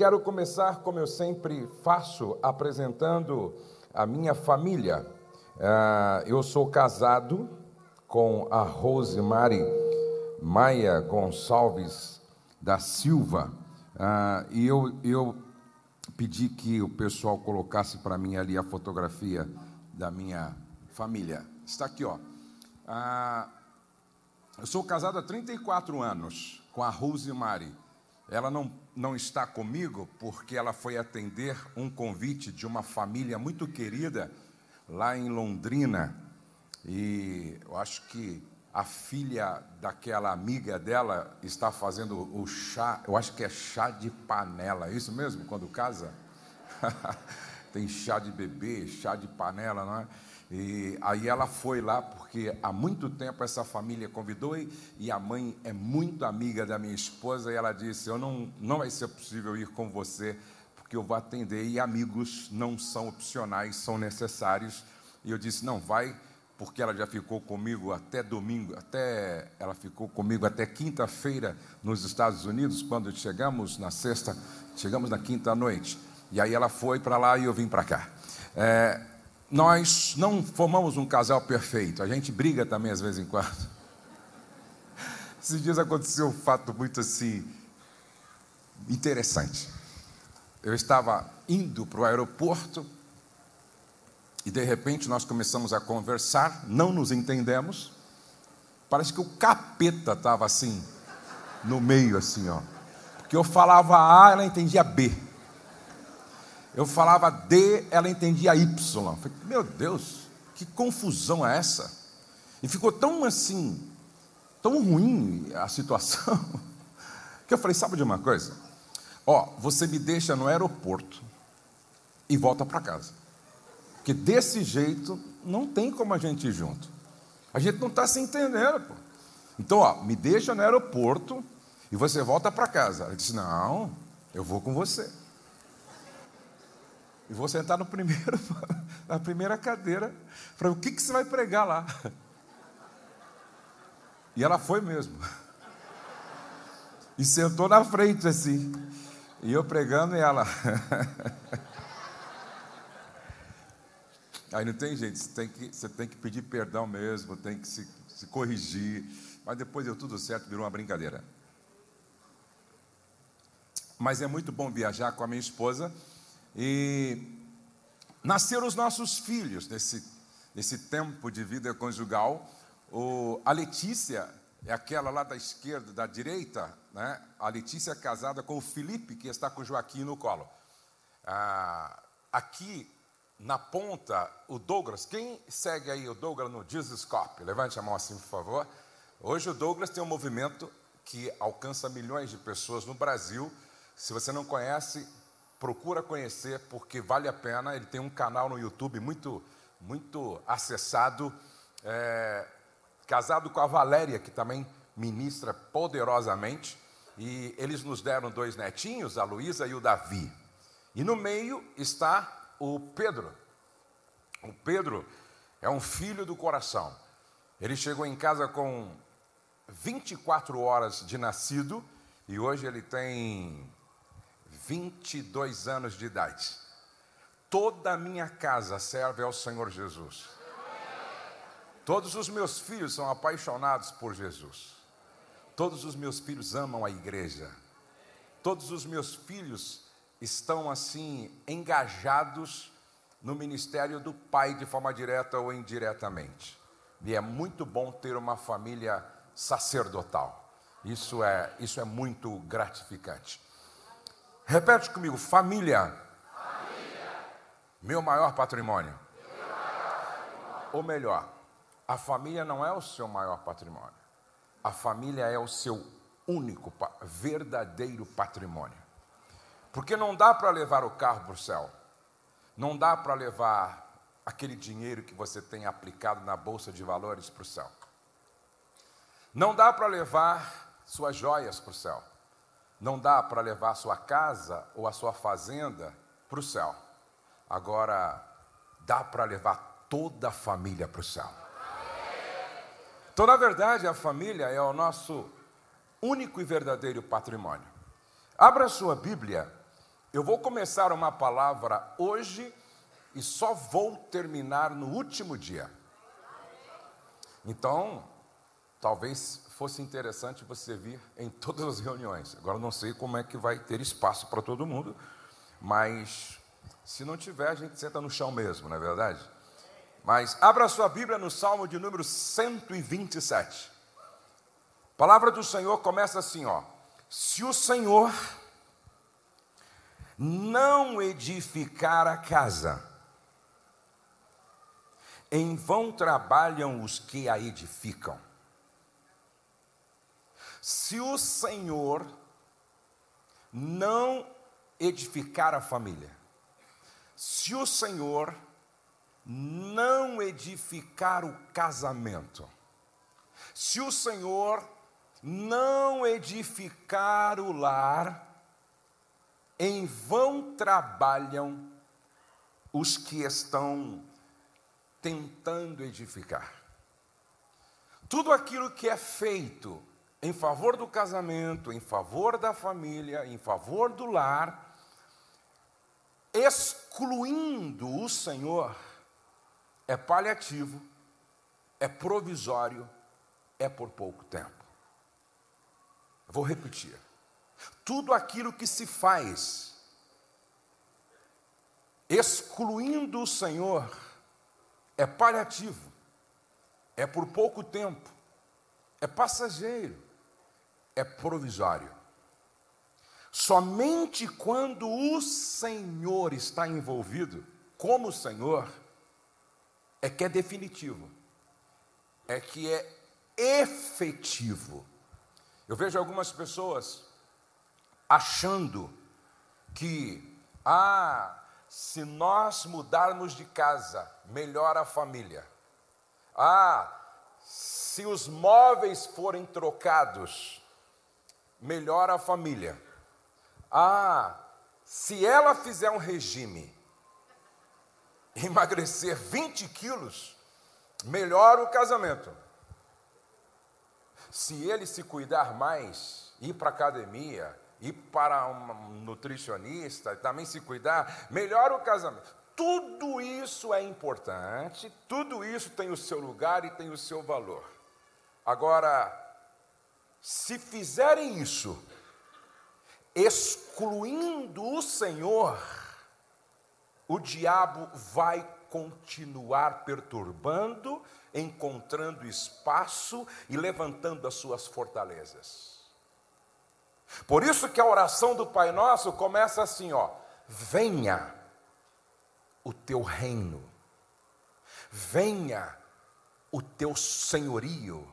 quero começar, como eu sempre faço, apresentando a minha família. Uh, eu sou casado com a Rosemary Maia Gonçalves da Silva. Uh, e eu, eu pedi que o pessoal colocasse para mim ali a fotografia da minha família. Está aqui, ó. Uh, eu sou casado há 34 anos com a Rosemary. Ela não, não está comigo porque ela foi atender um convite de uma família muito querida lá em Londrina. E eu acho que a filha daquela amiga dela está fazendo o chá, eu acho que é chá de panela, é isso mesmo, quando casa? Tem chá de bebê, chá de panela, não é? E aí ela foi lá porque há muito tempo essa família convidou e, a mãe é muito amiga da minha esposa e ela disse: "Eu não não vai ser possível ir com você porque eu vou atender e amigos não são opcionais, são necessários". E eu disse: "Não, vai porque ela já ficou comigo até domingo, até ela ficou comigo até quinta-feira nos Estados Unidos, quando chegamos na sexta, chegamos na quinta noite. E aí ela foi para lá e eu vim para cá. É, nós não formamos um casal perfeito, a gente briga também às vezes em quando. Esses dias aconteceu um fato muito assim interessante. Eu estava indo para o aeroporto e de repente nós começamos a conversar, não nos entendemos. Parece que o capeta estava assim, no meio, assim, ó. Porque eu falava A, ela entendia B. Eu falava D, ela entendia Y. Falei, meu Deus, que confusão é essa? E ficou tão assim, tão ruim a situação, que eu falei, sabe de uma coisa? Ó, você me deixa no aeroporto e volta para casa. Porque desse jeito não tem como a gente ir junto. A gente não está se entendendo, pô. Então, ó, me deixa no aeroporto e você volta para casa. Ela disse: Não, eu vou com você. E vou sentar no primeiro, na primeira cadeira. Para o que, que você vai pregar lá? E ela foi mesmo. E sentou na frente assim. E eu pregando e ela. Aí não tem jeito, você tem que, você tem que pedir perdão mesmo, tem que se, se corrigir. Mas depois deu tudo certo, virou uma brincadeira. Mas é muito bom viajar com a minha esposa. E nasceram os nossos filhos nesse, nesse tempo de vida conjugal. O, a Letícia é aquela lá da esquerda, da direita, né? A Letícia é casada com o Felipe, que está com o Joaquim no colo. Ah, aqui na ponta, o Douglas. Quem segue aí o Douglas no Jesuscope? Levante a mão assim, por favor. Hoje o Douglas tem um movimento que alcança milhões de pessoas no Brasil. Se você não conhece, procura conhecer, porque vale a pena. Ele tem um canal no YouTube muito, muito acessado. É, casado com a Valéria, que também ministra poderosamente. E eles nos deram dois netinhos, a Luísa e o Davi. E no meio está o Pedro. O Pedro é um filho do coração. Ele chegou em casa com 24 horas de nascido e hoje ele tem 22 anos de idade. Toda a minha casa serve ao Senhor Jesus. Todos os meus filhos são apaixonados por Jesus. Todos os meus filhos amam a igreja. Todos os meus filhos estão assim engajados no ministério do pai de forma direta ou indiretamente. E é muito bom ter uma família sacerdotal. Isso é, isso é muito gratificante. Repete comigo, família. família. Meu, maior patrimônio. Meu maior patrimônio. Ou melhor, a família não é o seu maior patrimônio. A família é o seu único, verdadeiro patrimônio. Porque não dá para levar o carro para o céu. Não dá para levar aquele dinheiro que você tem aplicado na bolsa de valores para o céu. Não dá para levar suas joias para o céu. Não dá para levar sua casa ou a sua fazenda para o céu. Agora, dá para levar toda a família para o céu. Então, na verdade, a família é o nosso único e verdadeiro patrimônio. Abra sua Bíblia Eu vou começar uma palavra hoje e só vou terminar no último dia. Então, talvez fosse interessante você vir em todas as reuniões. Agora não sei como é que vai ter espaço para todo mundo, mas se não tiver, a gente senta no chão mesmo, não é verdade? Mas abra sua Bíblia no Salmo de número 127. A palavra do Senhor começa assim, ó: Se o Senhor não edificar a casa, em vão trabalham os que a edificam. Se o Senhor não edificar a família, se o Senhor não edificar o casamento, se o Senhor não edificar o lar, em vão trabalham os que estão tentando edificar. Tudo aquilo que é feito em favor do casamento, em favor da família, em favor do lar, excluindo o Senhor, é paliativo, é provisório, é por pouco tempo. Vou repetir. Tudo aquilo que se faz, excluindo o Senhor, é paliativo, é por pouco tempo, é passageiro, é provisório. Somente quando o Senhor está envolvido, como Senhor, é que é definitivo, é que é efetivo. Eu vejo algumas pessoas achando que, ah, se nós mudarmos de casa, melhora a família. Ah, se os móveis forem trocados, melhora a família. Ah, se ela fizer um regime, emagrecer 20 quilos, melhora o casamento. Se ele se cuidar mais, ir para a academia, ir para um nutricionista, também se cuidar, melhora o casamento. Tudo isso é importante, tudo isso tem o seu lugar e tem o seu valor. Agora, se fizerem isso, excluindo o Senhor, o diabo vai continuar perturbando, encontrando espaço e levantando as suas fortalezas. Por isso que a oração do Pai Nosso começa assim, ó: Venha o teu reino. Venha o teu senhorio.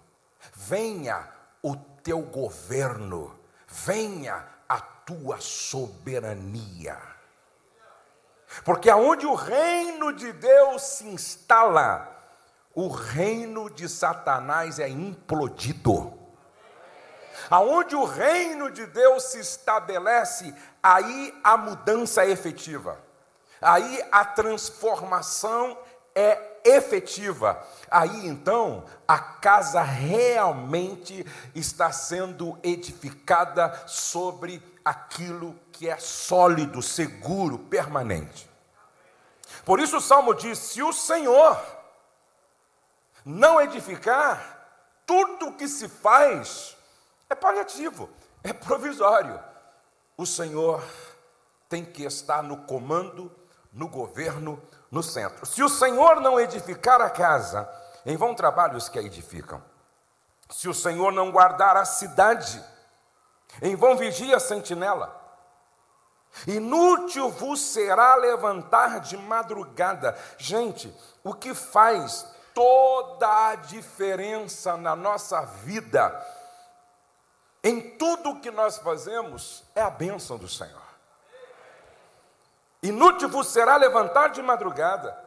Venha o teu governo. Venha a tua soberania. Porque aonde o reino de Deus se instala, o reino de Satanás é implodido. Aonde o reino de Deus se estabelece, aí a mudança é efetiva. Aí a transformação é efetiva. Aí então a casa realmente está sendo edificada sobre aquilo que é sólido, seguro, permanente. Por isso o salmo diz: se o Senhor não edificar, tudo que se faz é paliativo, é provisório. O Senhor tem que estar no comando, no governo, no centro. Se o Senhor não edificar a casa, em vão trabalhos que a edificam. Se o Senhor não guardar a cidade, em vão vigia a sentinela. Inútil vos será levantar de madrugada. Gente, o que faz toda a diferença na nossa vida em tudo o que nós fazemos é a bênção do Senhor. Inútil vos será levantar de madrugada,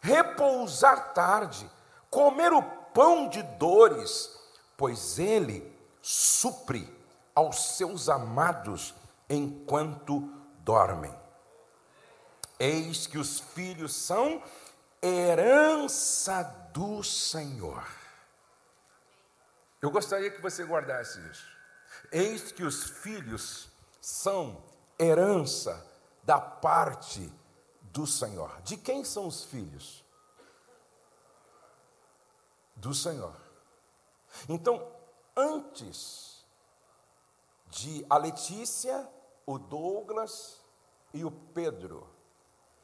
repousar tarde, comer o pão de dores, pois ele supre aos seus amados enquanto dormem. Eis que os filhos são herança do Senhor. Eu gostaria que você guardasse isso. Eis que os filhos são herança da parte do Senhor. De quem são os filhos? Do Senhor. Então, antes de a Letícia, o Douglas e o Pedro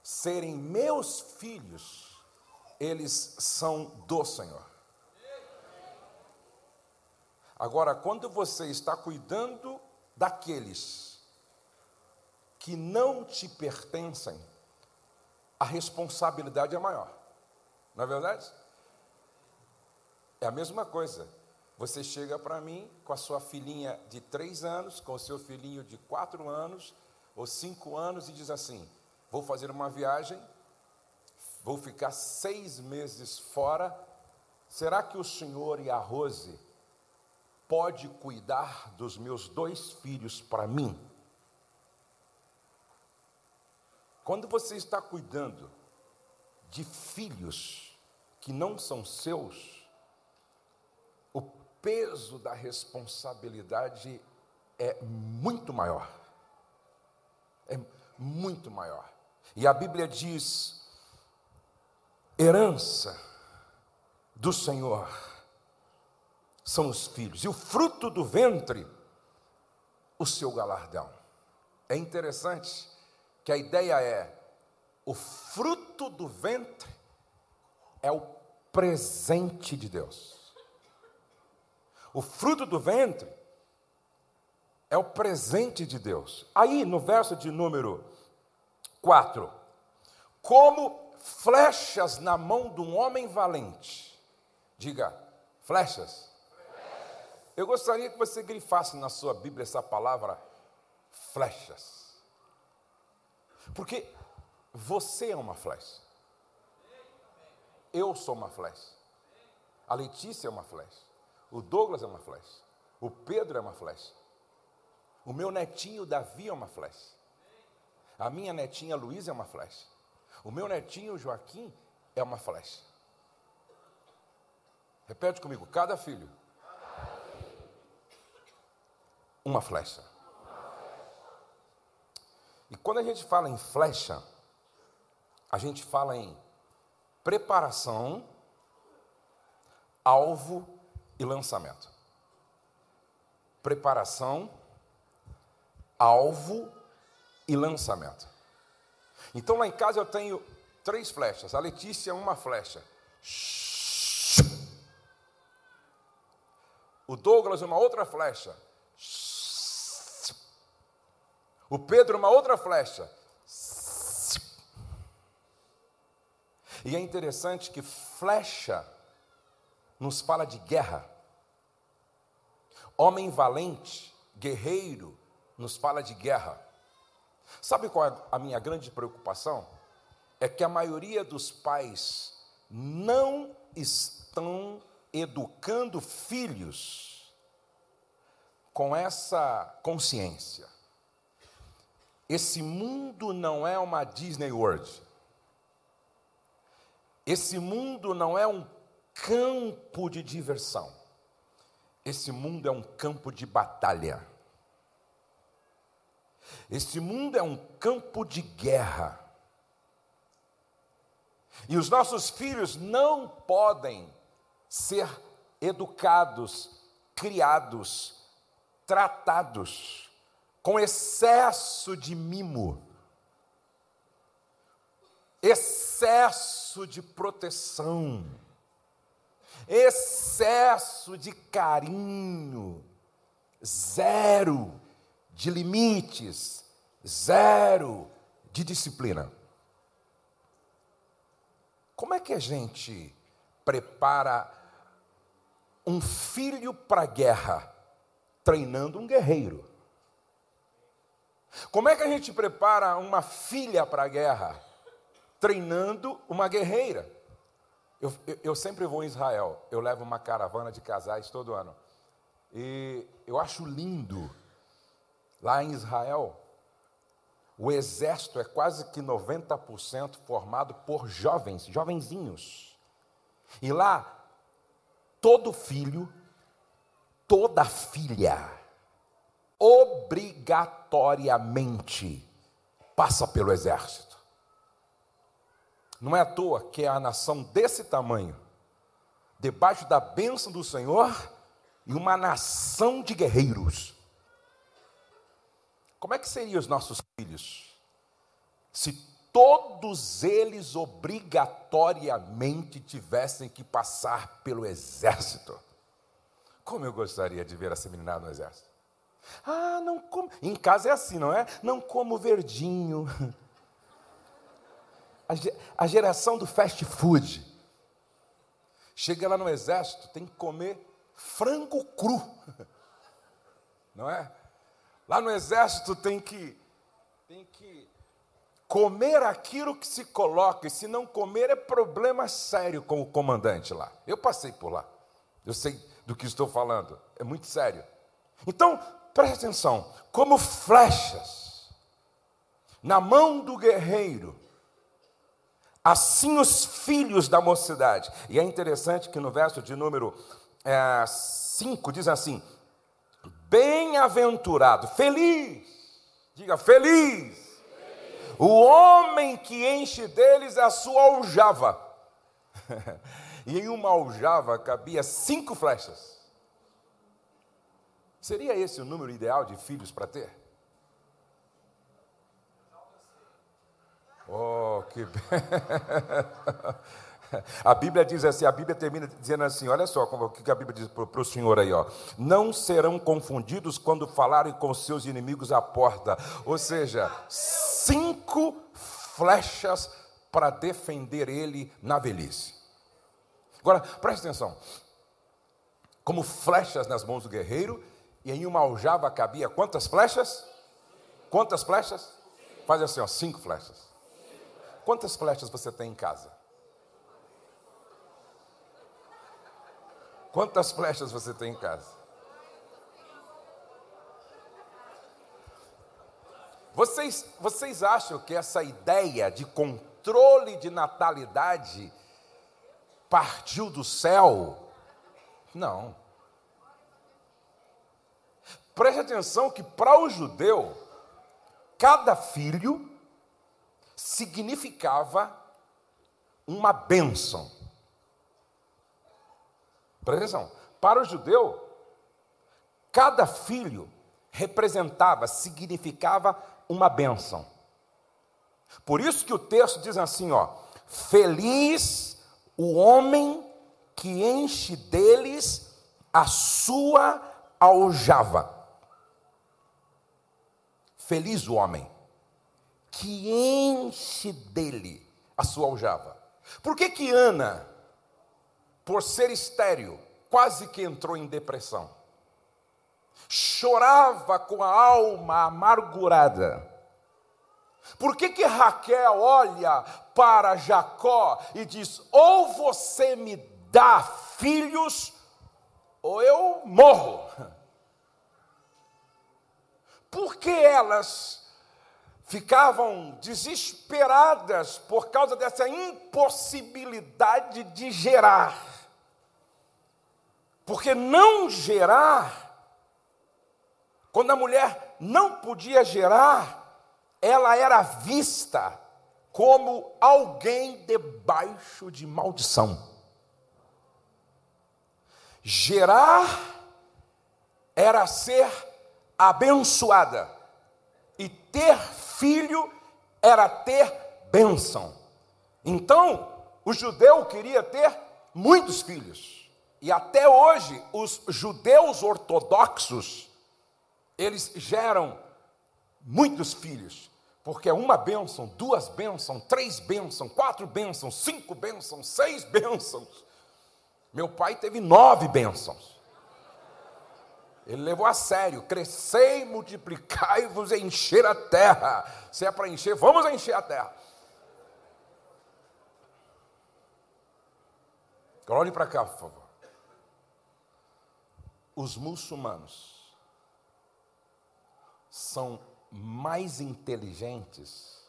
serem meus filhos, eles são do Senhor. Agora, quando você está cuidando daqueles que não te pertencem, a responsabilidade é maior. Não é verdade? É a mesma coisa. Você chega para mim com a sua filhinha de três anos, com o seu filhinho de quatro anos ou cinco anos e diz assim: Vou fazer uma viagem, vou ficar seis meses fora. Será que o senhor e a Rose pode cuidar dos meus dois filhos para mim? Quando você está cuidando de filhos que não são seus, o peso da responsabilidade é muito maior. É muito maior. E a Bíblia diz: herança do Senhor são os filhos, e o fruto do ventre, o seu galardão. É interessante que a ideia é: o fruto do ventre é o presente de Deus. O fruto do ventre é o presente de Deus. Aí, no verso de número 4, como flechas na mão de um homem valente. Diga, flechas eu gostaria que você grifasse na sua Bíblia essa palavra flechas. Porque você é uma flecha. Eu sou uma flecha. A Letícia é uma flecha. O Douglas é uma flecha. O Pedro é uma flecha. O meu netinho Davi é uma flecha. A minha netinha Luísa é uma flecha. O meu netinho Joaquim é uma flecha. Repete comigo: cada filho uma flecha. E quando a gente fala em flecha, a gente fala em preparação, alvo e lançamento. Preparação, alvo e lançamento. Então lá em casa eu tenho três flechas. A Letícia, uma flecha. O Douglas, uma outra flecha. O Pedro, uma outra flecha. E é interessante que flecha nos fala de guerra. Homem valente, guerreiro, nos fala de guerra. Sabe qual é a minha grande preocupação? É que a maioria dos pais não estão educando filhos com essa consciência. Esse mundo não é uma Disney World. Esse mundo não é um campo de diversão. Esse mundo é um campo de batalha. Esse mundo é um campo de guerra. E os nossos filhos não podem ser educados, criados, tratados com excesso de mimo, excesso de proteção, excesso de carinho, zero de limites, zero de disciplina. Como é que a gente prepara um filho para a guerra treinando um guerreiro? Como é que a gente prepara uma filha para a guerra? Treinando uma guerreira. Eu, eu, eu, sempre vou em Israel, eu levo uma caravana de casais todo ano. E eu acho lindo, lá em Israel, o exército é quase que 90% formado por jovens, jovenzinhos. E lá, todo filho, toda filha, obrigatoriamente passa pelo exército. Não é à toa que é a nação desse tamanho, debaixo da bênção do Senhor, e uma nação de guerreiros. Como é que seriam os nossos filhos se todos eles obrigatoriamente tivessem que passar pelo exército? Como eu gostaria de ver essa meninada no exército. Ah, não como. Em casa é assim, não é? Não como verdinho. A geração do fast food. Chega lá no exército, tem que comer frango cru. Não é? Lá no exército tem que tem que comer aquilo que se coloca, e se não comer é problema sério com o comandante lá. Eu passei por lá. Eu sei do que estou falando. É muito sério. Então, preste atenção: como flechas na mão do guerreiro, assim os filhos da mocidade. E é interessante que no verso de número 5 é, diz assim: Bem-aventurado, feliz, diga feliz, feliz, o homem que enche deles a sua aljava. e em uma aljava cabia cinco flechas. Seria esse o número ideal de filhos para ter? Oh, que A Bíblia diz assim, a Bíblia termina dizendo assim, olha só o que a Bíblia diz para o senhor aí, ó. Não serão confundidos quando falarem com seus inimigos à porta. Ou seja, cinco flechas para defender ele na velhice. Agora, preste atenção. Como flechas nas mãos do guerreiro, e em uma aljava cabia quantas flechas? Quantas flechas? Faz assim, ó, cinco flechas. Quantas flechas você tem em casa? Quantas flechas você tem em casa? Vocês, vocês acham que essa ideia de controle de natalidade partiu do céu? Não. Preste atenção que para o judeu, cada filho significava uma bênção. Presta atenção. Para o judeu, cada filho representava, significava uma bênção. Por isso que o texto diz assim, ó: Feliz o homem que enche deles a sua aljava. Feliz o homem que enche dele a sua aljava. Por que que Ana por ser estéril, quase que entrou em depressão. Chorava com a alma amargurada. Por que, que Raquel olha para Jacó e diz: ou você me dá filhos, ou eu morro? Porque elas ficavam desesperadas por causa dessa impossibilidade de gerar. Porque não gerar, quando a mulher não podia gerar, ela era vista como alguém debaixo de maldição. Gerar era ser abençoada, e ter filho era ter bênção. Então, o judeu queria ter muitos filhos. E até hoje, os judeus ortodoxos, eles geram muitos filhos, porque é uma bênção, duas bênçãos, três bênçãos, quatro bênçãos, cinco bênçãos, seis bênçãos. Meu pai teve nove bênçãos. Ele levou a sério: crescei, multiplicai-vos e encher a terra. Se é para encher, vamos encher a terra. Olhe para cá, por favor os muçulmanos são mais inteligentes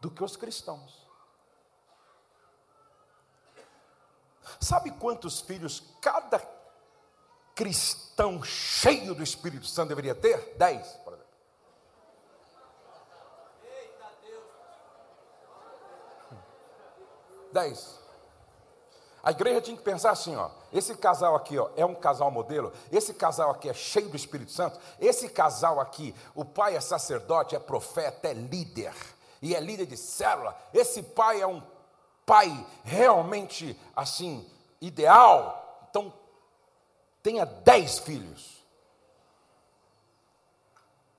do que os cristãos. Sabe quantos filhos cada cristão cheio do Espírito Santo deveria ter? Dez, por exemplo. Dez. A igreja tinha que pensar assim, ó. Esse casal aqui, ó, é um casal modelo. Esse casal aqui é cheio do Espírito Santo. Esse casal aqui, o pai é sacerdote, é profeta, é líder e é líder de célula. Esse pai é um pai realmente assim ideal. Então tenha dez filhos.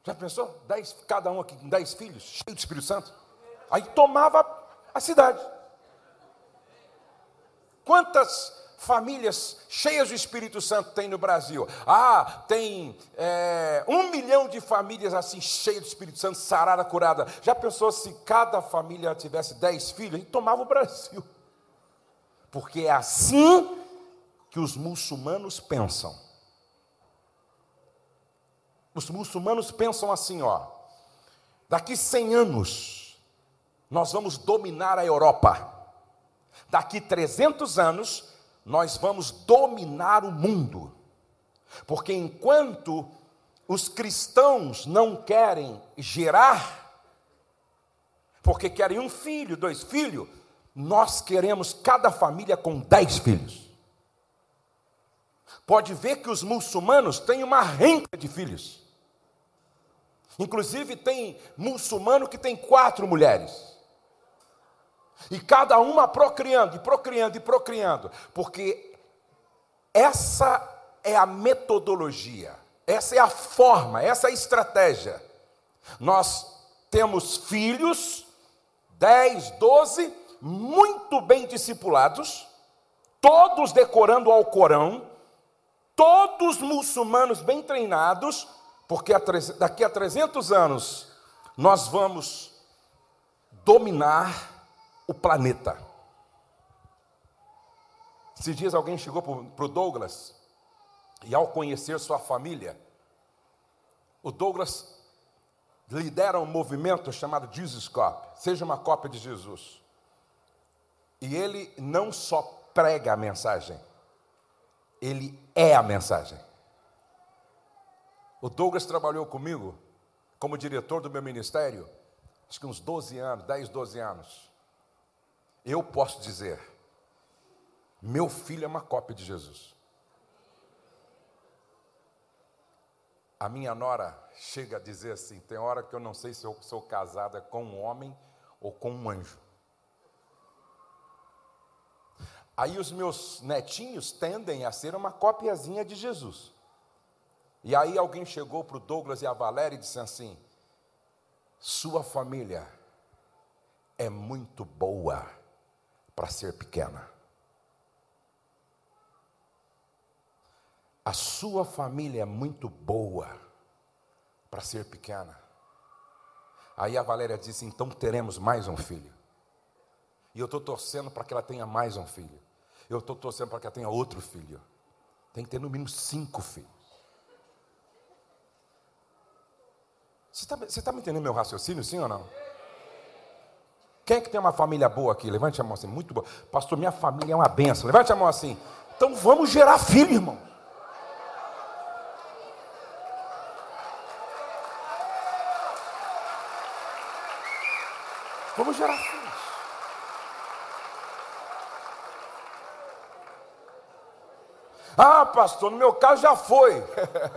Já pensou? Dez, cada um aqui com dez filhos, cheio do Espírito Santo. Aí tomava a cidade. Quantas famílias cheias do Espírito Santo tem no Brasil? Ah, tem é, um milhão de famílias assim cheias do Espírito Santo, sarada, curada. Já pensou se cada família tivesse dez filhos? E tomava o Brasil. Porque é assim que os muçulmanos pensam. Os muçulmanos pensam assim, ó. Daqui 100 anos, nós vamos dominar a Europa. Daqui 300 anos, nós vamos dominar o mundo. Porque enquanto os cristãos não querem gerar, porque querem um filho, dois filhos, nós queremos cada família com dez filhos. Pode ver que os muçulmanos têm uma renca de filhos. Inclusive, tem muçulmano que tem quatro mulheres. E cada uma procriando, e procriando, e procriando. Porque essa é a metodologia, essa é a forma, essa é a estratégia. Nós temos filhos, 10, 12, muito bem discipulados, todos decorando ao Corão, todos muçulmanos bem treinados, porque daqui a 300 anos nós vamos dominar o planeta. Esses dias alguém chegou para o Douglas, e ao conhecer sua família, o Douglas lidera um movimento chamado Jesus Cop, seja uma cópia de Jesus. E ele não só prega a mensagem, ele é a mensagem. O Douglas trabalhou comigo como diretor do meu ministério, acho que uns 12 anos, 10, 12 anos eu posso dizer: meu filho é uma cópia de Jesus. A minha nora chega a dizer assim: tem hora que eu não sei se eu sou casada com um homem ou com um anjo. Aí os meus netinhos tendem a ser uma copiazinha de Jesus. E aí alguém chegou para o Douglas e a Valéria e disse assim: sua família é muito boa para ser pequena. A sua família é muito boa para ser pequena. Aí a Valéria disse: então teremos mais um filho. E eu estou torcendo para que ela tenha mais um filho. Eu estou torcendo para que ela tenha outro filho. Tem que ter no mínimo cinco filhos. Você está tá me entendendo meu raciocínio, sim ou não? Quem é que tem uma família boa aqui? Levante a mão assim, muito boa. Pastor, minha família é uma benção. Levante a mão assim. Então vamos gerar filho, irmão. Vamos gerar filhos. Ah, pastor, no meu caso já foi.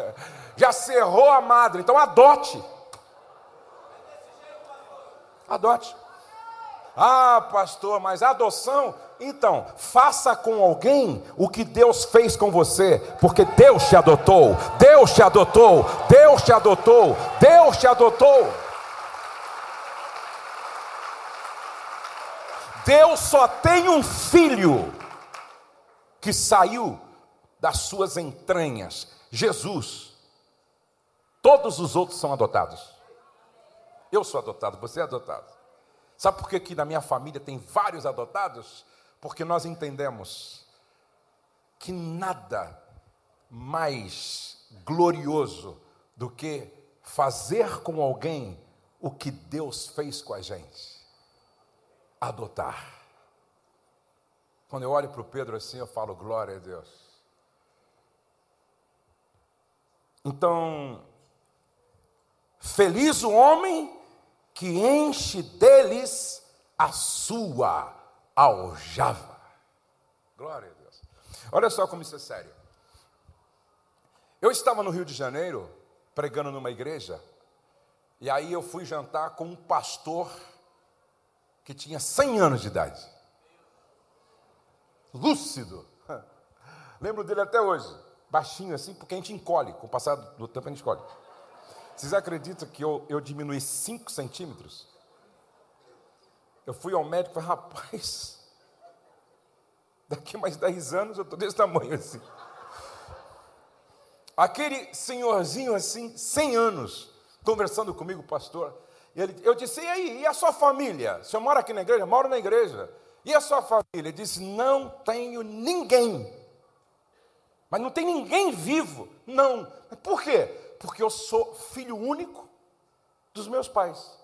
já cerrou a madre. Então adote. Adote. Ah, pastor, mas adoção? Então, faça com alguém o que Deus fez com você, porque Deus te adotou, Deus te adotou, Deus te adotou, Deus te adotou. Deus só tem um filho que saiu das suas entranhas, Jesus. Todos os outros são adotados. Eu sou adotado, você é adotado. Sabe por que aqui na minha família tem vários adotados? Porque nós entendemos que nada mais glorioso do que fazer com alguém o que Deus fez com a gente. Adotar. Quando eu olho para o Pedro assim, eu falo glória a Deus. Então, feliz o homem que enche deles a sua aljava. Glória a Deus. Olha só como isso é sério. Eu estava no Rio de Janeiro, pregando numa igreja, e aí eu fui jantar com um pastor que tinha 100 anos de idade. Lúcido. Lembro dele até hoje. Baixinho assim, porque a gente encolhe. Com o passar do tempo a gente encolhe. Vocês acreditam que eu, eu diminui 5 centímetros? Eu fui ao médico e falei, rapaz, daqui mais 10 anos eu estou desse tamanho assim. Aquele senhorzinho assim, 100 anos, conversando comigo, pastor. Ele, eu disse, e aí, e a sua família? O senhor mora aqui na igreja? Moro na igreja. E a sua família? Ele disse, não tenho ninguém. Mas não tem ninguém vivo. Não. Por quê? Porque eu sou filho único dos meus pais.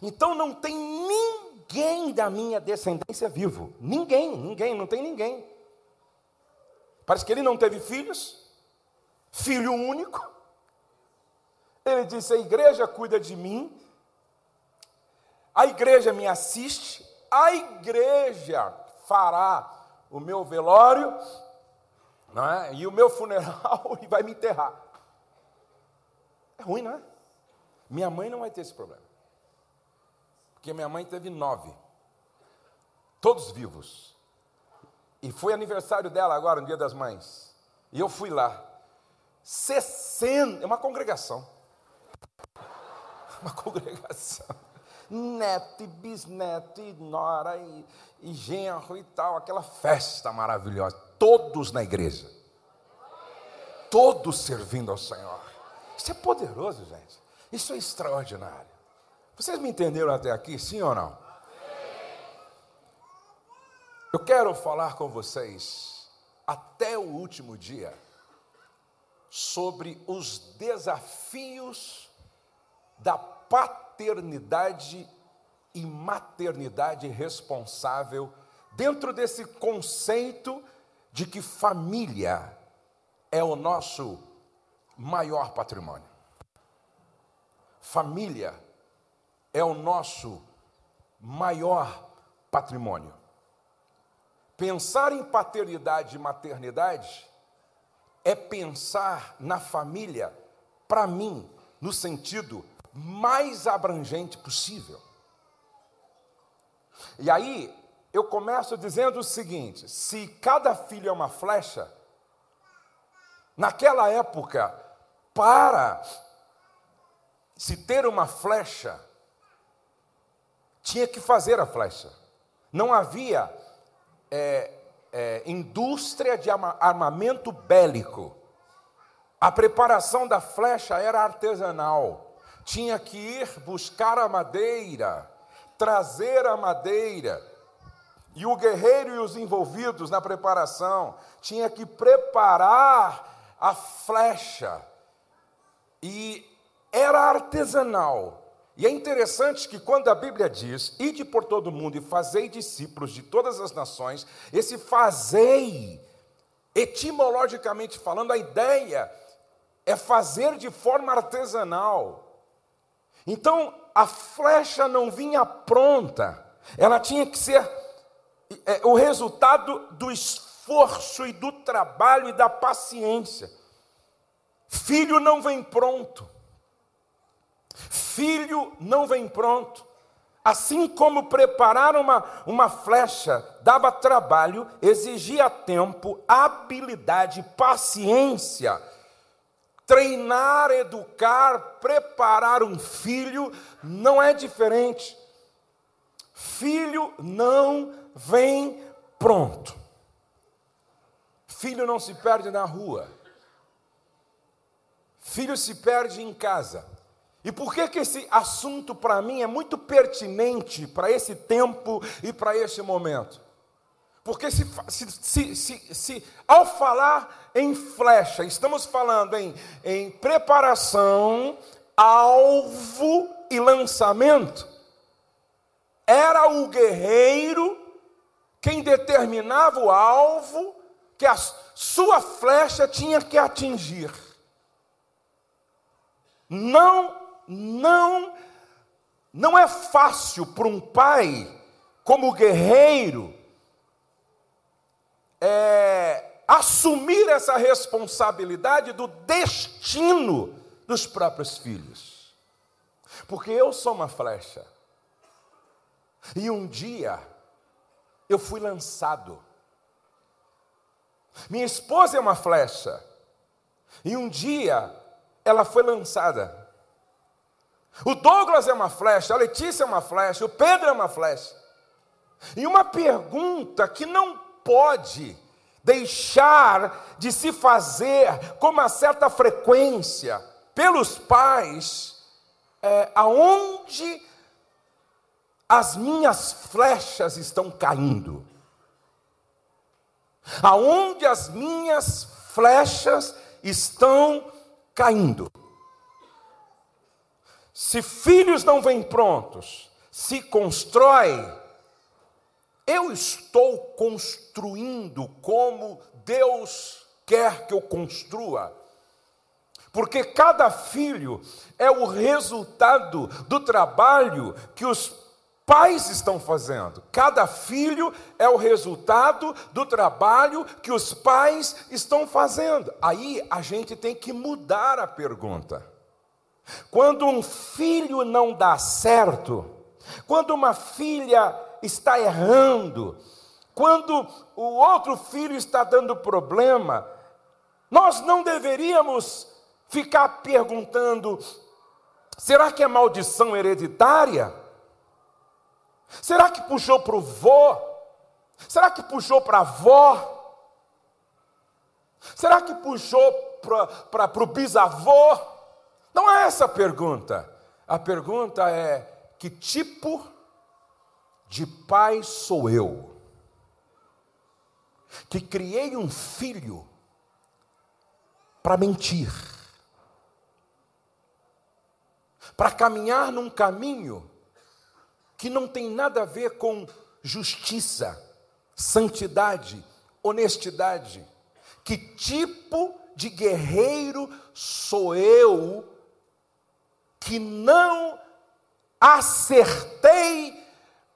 Então não tem ninguém da minha descendência vivo. Ninguém, ninguém, não tem ninguém. Parece que ele não teve filhos, filho único. Ele disse: a igreja cuida de mim, a igreja me assiste, a igreja fará o meu velório é? e o meu funeral e vai me enterrar. É ruim, não é? Minha mãe não vai ter esse problema. Porque minha mãe teve nove, todos vivos. E foi aniversário dela agora, no Dia das Mães. E eu fui lá. 60, é uma congregação. Uma congregação. Neto e bisneto e nora e, e genro e tal, aquela festa maravilhosa. Todos na igreja. Todos servindo ao Senhor. Isso é poderoso, gente. Isso é extraordinário. Vocês me entenderam até aqui, sim ou não? Eu quero falar com vocês até o último dia sobre os desafios da paternidade e maternidade responsável dentro desse conceito de que família é o nosso maior patrimônio. Família é o nosso maior patrimônio. Pensar em paternidade e maternidade é pensar na família, para mim, no sentido mais abrangente possível. E aí, eu começo dizendo o seguinte: se cada filho é uma flecha, naquela época, para se ter uma flecha, tinha que fazer a flecha. Não havia é, é, indústria de armamento bélico. A preparação da flecha era artesanal. Tinha que ir buscar a madeira, trazer a madeira. E o guerreiro e os envolvidos na preparação tinha que preparar a flecha. E era artesanal. E é interessante que quando a Bíblia diz, ide por todo mundo e fazei discípulos de todas as nações, esse fazei, etimologicamente falando, a ideia é fazer de forma artesanal. Então, a flecha não vinha pronta, ela tinha que ser é, o resultado do esforço e do trabalho e da paciência. Filho não vem pronto. Filho não vem pronto. Assim como preparar uma, uma flecha dava trabalho, exigia tempo, habilidade, paciência. Treinar, educar, preparar um filho não é diferente. Filho não vem pronto. Filho não se perde na rua. Filho se perde em casa. E por que, que esse assunto para mim é muito pertinente para esse tempo e para esse momento? Porque se, se, se, se, ao falar em flecha, estamos falando em, em preparação, alvo e lançamento, era o guerreiro quem determinava o alvo que a sua flecha tinha que atingir. Não não não é fácil para um pai como guerreiro, é, assumir essa responsabilidade do destino dos próprios filhos. Porque eu sou uma flecha. E um dia eu fui lançado. Minha esposa é uma flecha. E um dia ela foi lançada. O Douglas é uma flecha, a Letícia é uma flecha, o Pedro é uma flecha. E uma pergunta que não pode deixar de se fazer com uma certa frequência pelos pais é aonde as minhas flechas estão caindo. Aonde as minhas flechas estão caindo. Se filhos não vêm prontos, se constrói, eu estou construindo como Deus quer que eu construa. Porque cada filho é o resultado do trabalho que os pais estão fazendo. Cada filho é o resultado do trabalho que os pais estão fazendo. Aí a gente tem que mudar a pergunta. Quando um filho não dá certo, quando uma filha está errando, quando o outro filho está dando problema, nós não deveríamos ficar perguntando: será que é maldição hereditária? Será que puxou para o vô? Será que puxou para a avó? Será que puxou para o bisavô? Não é essa a pergunta. A pergunta é: que tipo de pai sou eu? Que criei um filho para mentir, para caminhar num caminho que não tem nada a ver com justiça, santidade, honestidade. Que tipo de guerreiro sou eu que não acertei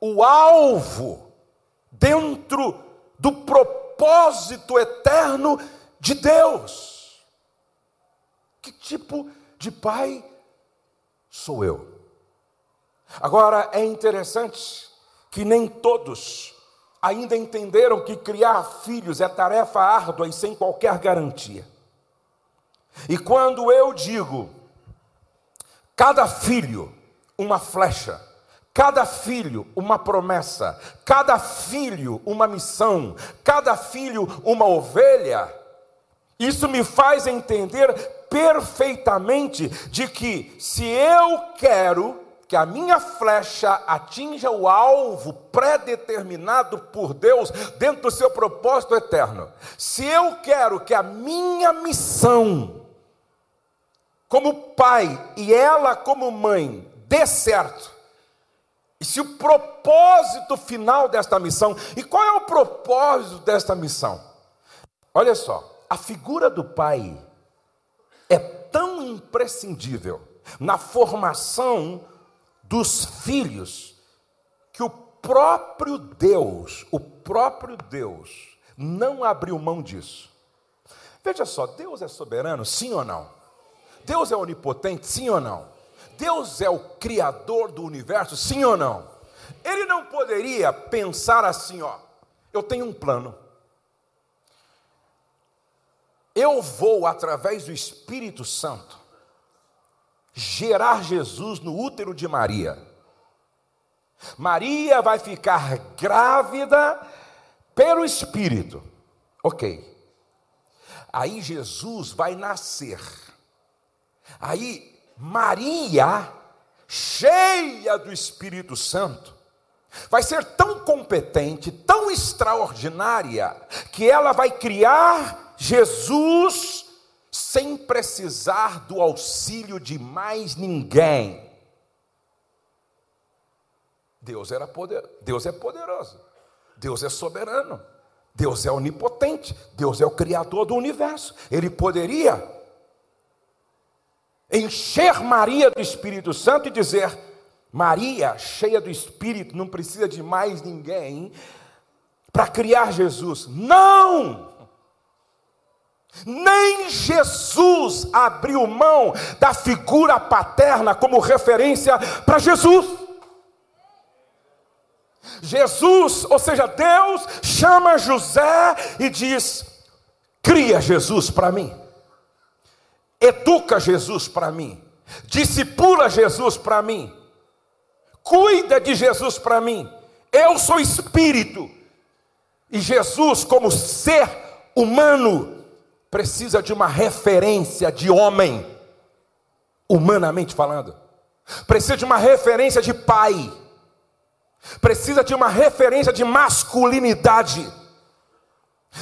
o alvo dentro do propósito eterno de Deus? Que tipo de pai sou eu? Agora é interessante que nem todos ainda entenderam que criar filhos é tarefa árdua e sem qualquer garantia. E quando eu digo, cada filho uma flecha, cada filho uma promessa, cada filho uma missão, cada filho uma ovelha, isso me faz entender perfeitamente de que se eu quero que a minha flecha atinja o alvo predeterminado por Deus dentro do seu propósito eterno. Se eu quero que a minha missão, como pai e ela como mãe, dê certo, se o propósito final desta missão, e qual é o propósito desta missão? Olha só, a figura do pai é tão imprescindível na formação dos filhos que o próprio Deus, o próprio Deus, não abriu mão disso. Veja só, Deus é soberano, sim ou não? Deus é onipotente, sim ou não? Deus é o criador do universo, sim ou não? Ele não poderia pensar assim, ó, eu tenho um plano. Eu vou através do Espírito Santo gerar Jesus no útero de Maria. Maria vai ficar grávida pelo Espírito. Ok. Aí Jesus vai nascer. Aí Maria, cheia do Espírito Santo, vai ser tão competente, tão extraordinária, que ela vai criar Jesus sem precisar do auxílio de mais ninguém. Deus era poder, Deus é poderoso. Deus é soberano. Deus é onipotente. Deus é o criador do universo. Ele poderia encher Maria do Espírito Santo e dizer: Maria, cheia do Espírito, não precisa de mais ninguém para criar Jesus. Não! Nem Jesus abriu mão da figura paterna como referência para Jesus. Jesus, ou seja, Deus chama José e diz: cria Jesus para mim, educa Jesus para mim, discipula Jesus para mim, cuida de Jesus para mim. Eu sou espírito, e Jesus, como ser humano, precisa de uma referência de homem, humanamente falando, precisa de uma referência de pai, precisa de uma referência de masculinidade,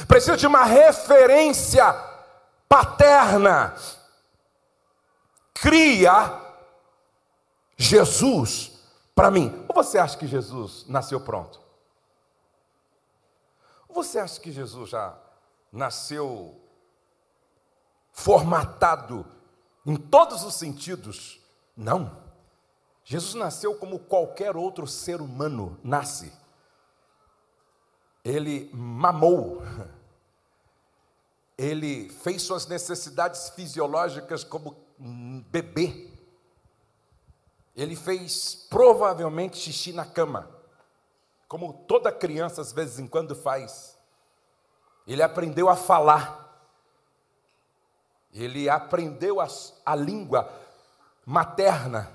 precisa de uma referência paterna. Cria Jesus para mim. Ou você acha que Jesus nasceu pronto? Você acha que Jesus já nasceu formatado em todos os sentidos? Não. Jesus nasceu como qualquer outro ser humano nasce. Ele mamou. Ele fez suas necessidades fisiológicas como bebê. Ele fez provavelmente xixi na cama como toda criança às vezes em quando faz. Ele aprendeu a falar. Ele aprendeu a, a língua materna.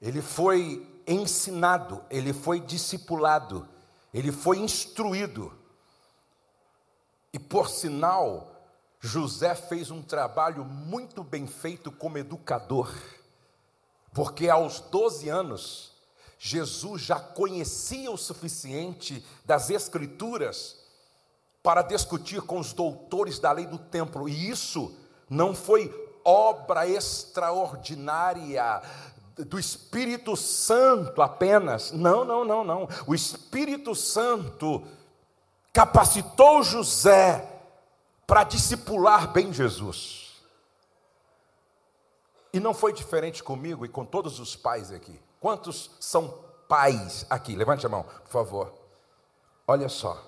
Ele foi ensinado, ele foi discipulado, ele foi instruído. E por sinal, José fez um trabalho muito bem feito como educador, porque aos 12 anos, Jesus já conhecia o suficiente das Escrituras para discutir com os doutores da lei do templo, e isso não foi obra extraordinária do Espírito Santo apenas. Não, não, não, não. O Espírito Santo capacitou José para discipular bem Jesus. E não foi diferente comigo e com todos os pais aqui. Quantos são pais aqui? Levante a mão, por favor. Olha só.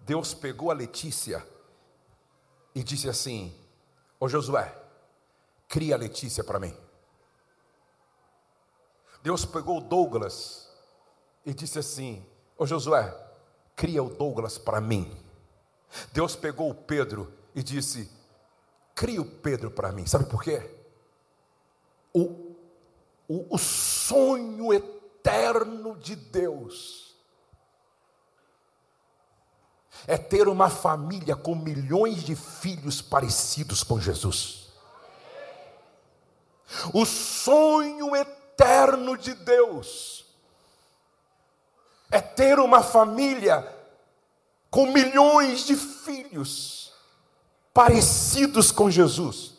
Deus pegou a Letícia e disse assim: Ô Josué, cria a Letícia para mim. Deus pegou o Douglas e disse assim: Ô Josué, cria o Douglas para mim. Deus pegou o Pedro e disse: Cria o Pedro para mim. Sabe por quê? O o, o sonho eterno de Deus é ter uma família com milhões de filhos parecidos com Jesus. O sonho eterno de Deus é ter uma família com milhões de filhos parecidos com Jesus.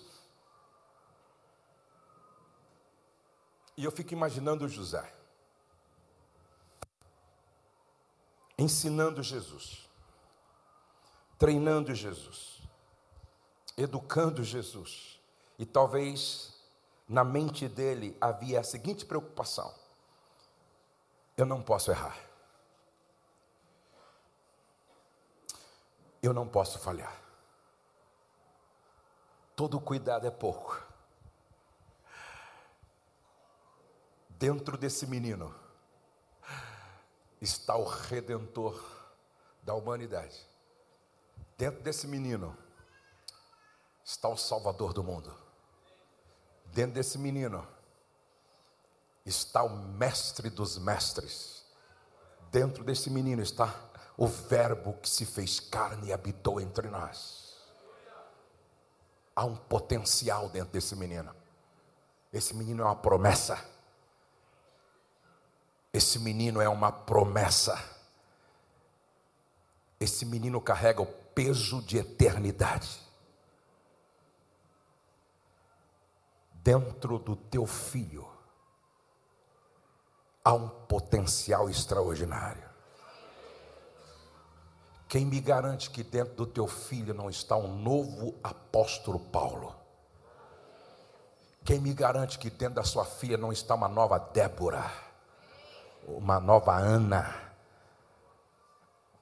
E eu fico imaginando José ensinando Jesus, treinando Jesus, educando Jesus. E talvez na mente dele havia a seguinte preocupação: eu não posso errar. Eu não posso falhar. Todo cuidado é pouco. Dentro desse menino está o redentor da humanidade. Dentro desse menino está o salvador do mundo. Dentro desse menino está o mestre dos mestres. Dentro desse menino está o Verbo que se fez carne e habitou entre nós. Há um potencial dentro desse menino. Esse menino é uma promessa. Esse menino é uma promessa. Esse menino carrega o peso de eternidade. Dentro do teu filho há um potencial extraordinário. Quem me garante que dentro do teu filho não está um novo apóstolo Paulo? Quem me garante que dentro da sua filha não está uma nova Débora, uma nova Ana,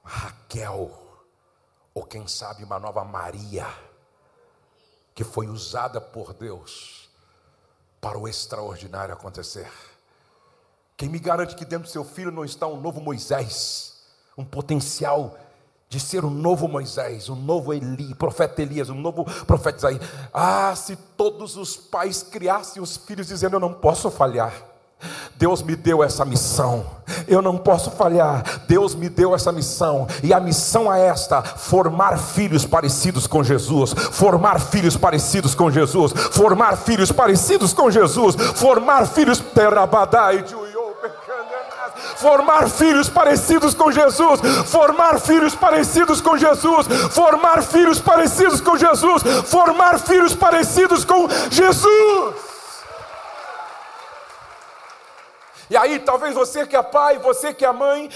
Raquel, ou quem sabe uma nova Maria, que foi usada por Deus para o extraordinário acontecer? Quem me garante que dentro do seu filho não está um novo Moisés, um potencial de ser um novo Moisés, um novo Eli, profeta Elias, um novo profeta Isaías. Ah, se todos os pais criassem os filhos dizendo: Eu não posso falhar. Deus me deu essa missão, eu não posso falhar. Deus me deu essa missão, e a missão é esta: formar filhos parecidos com Jesus, formar filhos parecidos com Jesus, formar filhos parecidos com Jesus, formar filhos terabadai de formar filhos parecidos com Jesus, formar filhos parecidos com Jesus, formar filhos parecidos com Jesus, formar filhos parecidos com Jesus. E aí, talvez você que é pai, você que é mãe,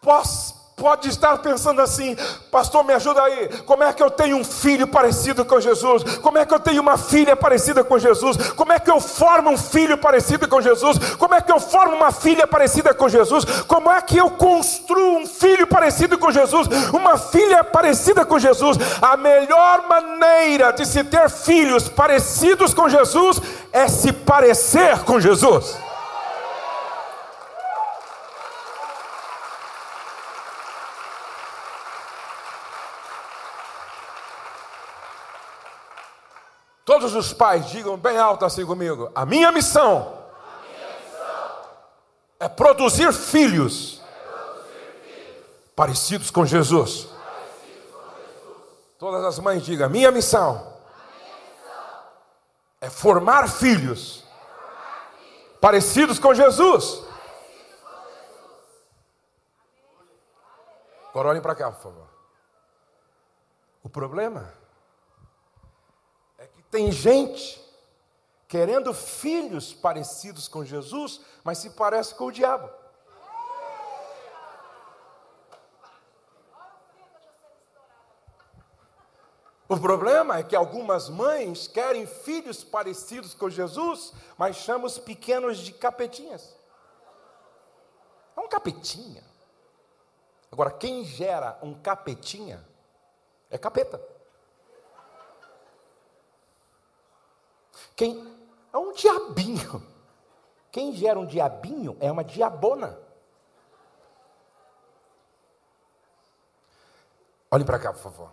possa pode estar pensando assim: Pastor, me ajuda aí. Como é que eu tenho um filho parecido com Jesus? Como é que eu tenho uma filha parecida com Jesus? Como é que eu formo um filho parecido com Jesus? Como é que eu formo uma filha parecida com Jesus? Como é que eu construo um filho parecido com Jesus? Uma filha parecida com Jesus? A melhor maneira de se ter filhos parecidos com Jesus é se parecer com Jesus. Todos os pais digam bem alto assim comigo: a minha missão, a minha missão é, produzir filhos, é produzir filhos parecidos, com Jesus. Todas as mães digam: minha missão, minha missão é, formar filhos, é formar filhos parecidos com Jesus. Agora olhem para cá, por favor. O problema tem gente querendo filhos parecidos com Jesus, mas se parece com o diabo. O problema é que algumas mães querem filhos parecidos com Jesus, mas chamam os pequenos de capetinhas. É um capetinha. Agora, quem gera um capetinha é capeta. Quem é um diabinho. Quem gera um diabinho é uma diabona. Olhe para cá, por favor.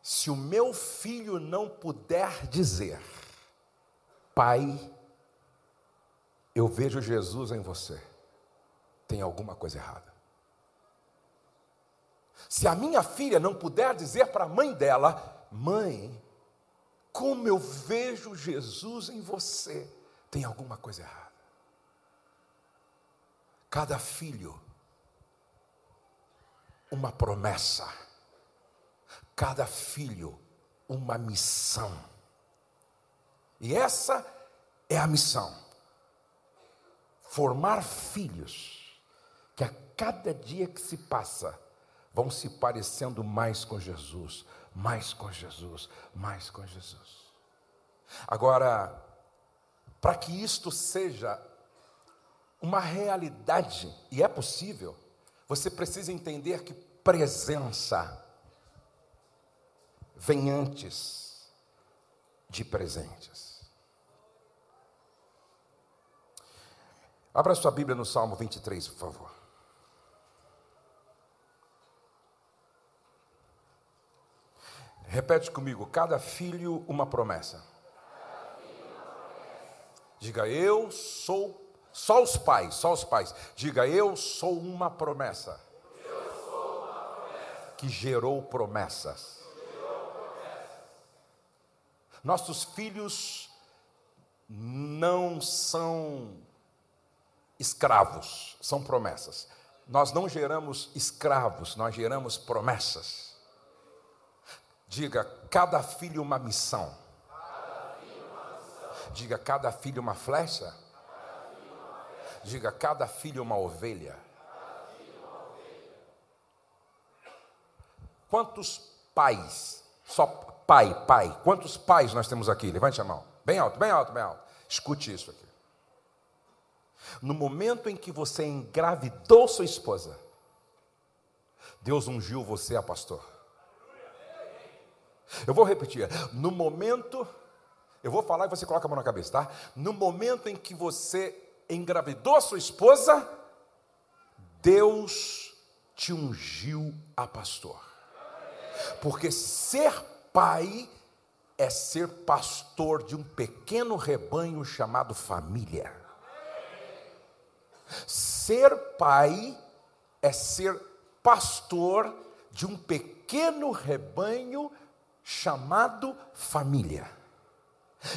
Se o meu filho não puder dizer, Pai, eu vejo Jesus em você, tem alguma coisa errada. Se a minha filha não puder dizer para a mãe dela, Mãe, como eu vejo Jesus em você, tem alguma coisa errada. Cada filho, uma promessa. Cada filho, uma missão. E essa é a missão. Formar filhos que a cada dia que se passa vão se parecendo mais com Jesus, mais com Jesus, mais com Jesus. Agora, para que isto seja uma realidade, e é possível, você precisa entender que presença vem antes de presentes. Abra sua Bíblia no Salmo 23, por favor. Repete comigo: cada filho uma promessa. Diga, eu sou. Só os pais, só os pais. Diga, eu sou uma promessa. Que gerou promessas. Nossos filhos não são escravos, são promessas. Nós não geramos escravos, nós geramos promessas. Diga, cada filho uma missão. Diga, cada filho uma flecha. Diga, cada filho uma ovelha. Quantos pais, só pai, pai, quantos pais nós temos aqui? Levante a mão. bem alto, bem alto, bem alto. Escute isso aqui. No momento em que você engravidou sua esposa, Deus ungiu você a pastor. Eu vou repetir. No momento, eu vou falar e você coloca a mão na cabeça, tá? No momento em que você engravidou a sua esposa, Deus te ungiu a pastor. Porque ser pai é ser pastor de um pequeno rebanho chamado família. Ser pai é ser pastor de um pequeno rebanho chamado família.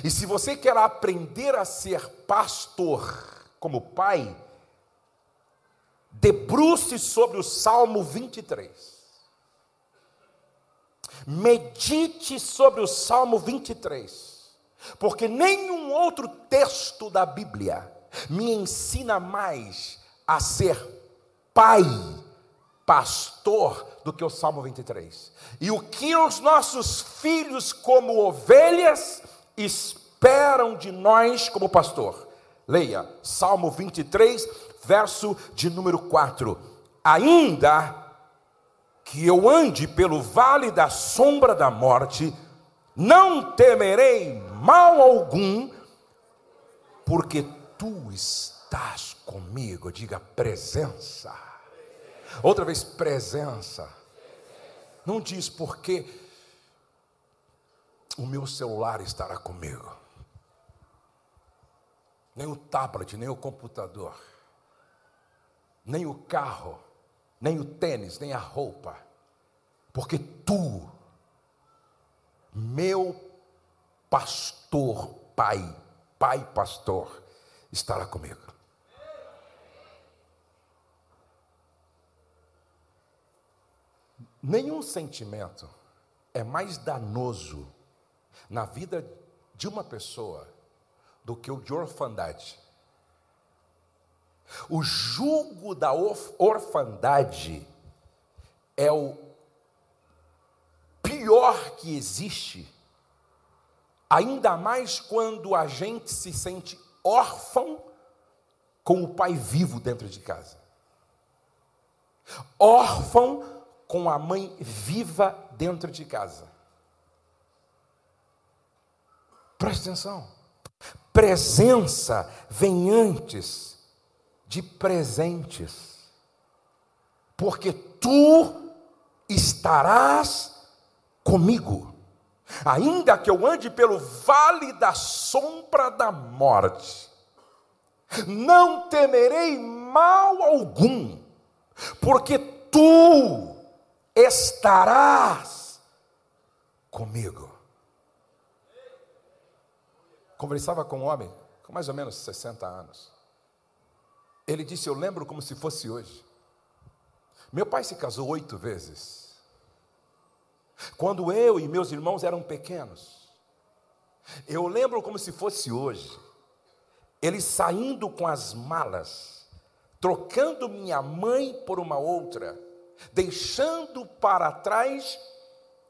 E se você quer aprender a ser pastor como pai, debruce sobre o Salmo 23. Medite sobre o Salmo 23, porque nenhum outro texto da Bíblia me ensina mais a ser pai, pastor, do que o Salmo 23. E o que os nossos filhos, como ovelhas, esperam de nós como pastor. Leia, Salmo 23, verso de número 4. Ainda que eu ande pelo vale da sombra da morte, não temerei mal algum, porque tu estás comigo. Diga presença. Outra vez, presença. Não diz porque o meu celular estará comigo, nem o tablet, nem o computador, nem o carro, nem o tênis, nem a roupa, porque tu, meu pastor, pai, pai pastor, estará comigo. Nenhum sentimento é mais danoso na vida de uma pessoa do que o de orfandade. O jugo da orfandade é o pior que existe, ainda mais quando a gente se sente órfão com o pai vivo dentro de casa. Órfão com a mãe viva dentro de casa. Preste atenção. Presença vem antes de presentes, porque tu estarás comigo, ainda que eu ande pelo vale da sombra da morte, não temerei mal algum, porque tu estarás comigo. Conversava com um homem com mais ou menos 60 anos. Ele disse: Eu lembro como se fosse hoje. Meu pai se casou oito vezes. Quando eu e meus irmãos eram pequenos. Eu lembro como se fosse hoje. Ele saindo com as malas, trocando minha mãe por uma outra deixando para trás